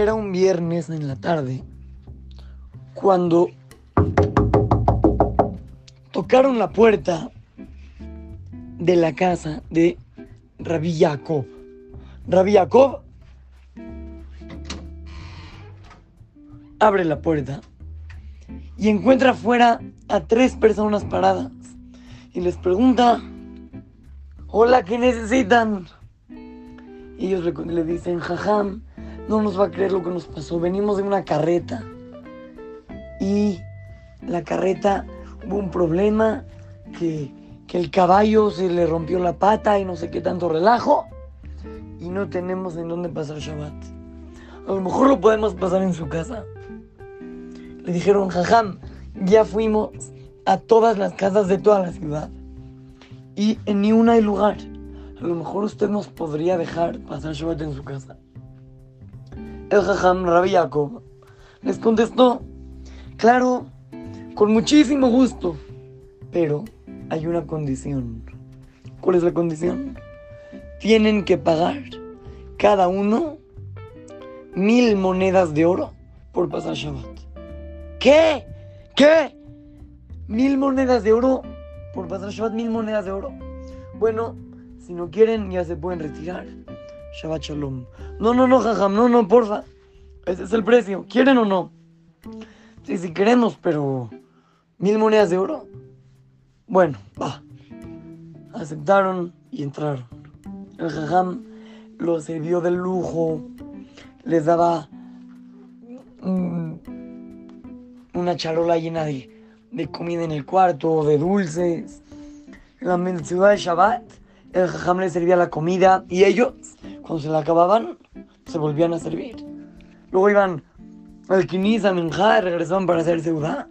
Era un viernes en la tarde cuando tocaron la puerta de la casa de Rabbi Jacob. Rabbi Jacob abre la puerta y encuentra afuera a tres personas paradas y les pregunta, hola, ¿qué necesitan? Y ellos le dicen, jajam, no nos va a creer lo que nos pasó, venimos de una carreta y la carreta hubo un problema que, que el caballo se le rompió la pata y no sé qué tanto relajo y no tenemos en dónde pasar Shabbat. A lo mejor lo podemos pasar en su casa. Le dijeron, jajam, ya fuimos a todas las casas de toda la ciudad y en ni una hay lugar. A lo mejor usted nos podría dejar pasar Shabbat en su casa. El jajam Rabbi les contestó, claro, con muchísimo gusto, pero hay una condición. ¿Cuál es la condición? Tienen que pagar cada uno mil monedas de oro por pasar Shabbat. ¿Qué? ¿Qué? Mil monedas de oro por pasar Shabbat, mil monedas de oro. Bueno, si no quieren, ya se pueden retirar. Shabbat Shalom. No, no, no, jajam, no, no, porfa. Ese es el precio. ¿Quieren o no? Sí, sí queremos, pero mil monedas de oro. Bueno, va. Aceptaron y entraron. El jajam los sirvió de lujo. Les daba una charola llena de, de comida en el cuarto, de dulces. En la ciudad de Shabbat, el jajam les servía la comida y ellos, cuando se la acababan, se volvían a servir. Luego iban al Kiniz, a regresaban para hacer ciudad.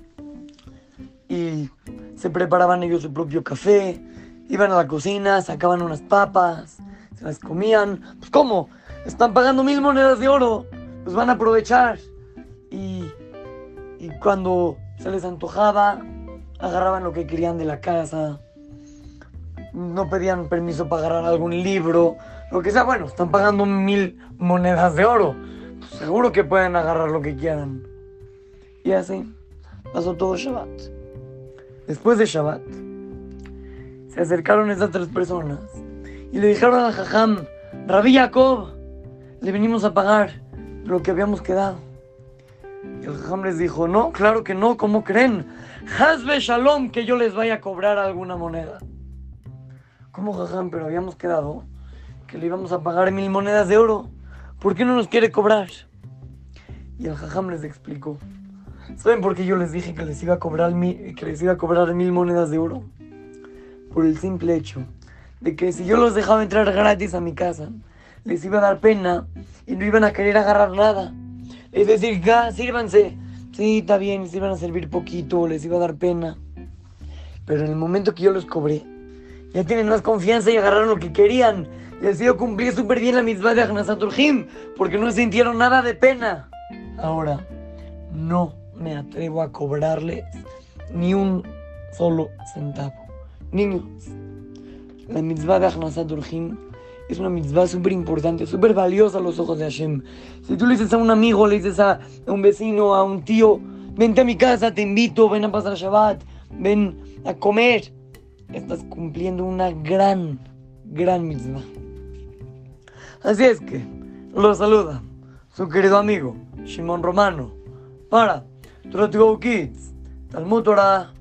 Y se preparaban ellos su propio café, iban a la cocina, sacaban unas papas, se las comían. Pues ¿cómo? Están pagando mil monedas de oro, pues van a aprovechar. Y, y cuando se les antojaba, agarraban lo que querían de la casa. No pedían permiso para agarrar algún libro, lo que sea. Bueno, están pagando mil monedas de oro. Pues seguro que pueden agarrar lo que quieran. Y así pasó todo Shabbat. Después de Shabbat, se acercaron esas tres personas y le dijeron a Jajam, Rabbi Jacob, le venimos a pagar lo que habíamos quedado. Y el Jajam les dijo, no, claro que no, ¿cómo creen? Hazbe Shalom, que yo les vaya a cobrar alguna moneda. ¿Cómo Jajam? Pero habíamos quedado que le íbamos a pagar mil monedas de oro. ¿Por qué no nos quiere cobrar? Y el Jajam les explicó. ¿Saben por qué yo les dije que les iba a cobrar mil, que les iba a cobrar mil monedas de oro? Por el simple hecho de que si yo los dejaba entrar gratis a mi casa, les iba a dar pena y no iban a querer agarrar nada. Es decir, ya, sírvanse. Sí, está bien, les iban a servir poquito, les iba a dar pena. Pero en el momento que yo los cobré, ya tienen más confianza y agarraron lo que querían. Y así yo cumplí súper bien la misma de Agnasaturjim, porque no sintieron nada de pena. Ahora, no me atrevo a cobrarles ni un solo centavo. Niños, la mitzvah de Achnasat es una mitzvah súper importante, súper valiosa a los ojos de Hashem. Si tú le dices a un amigo, le dices a un vecino, a un tío, vente a mi casa, te invito, ven a pasar Shabbat, ven a comer, estás cumpliendo una gran, gran mitzvah. Así es que, lo saluda su querido amigo, Shimon Romano, para Trot Go Kids, Talmud Torah.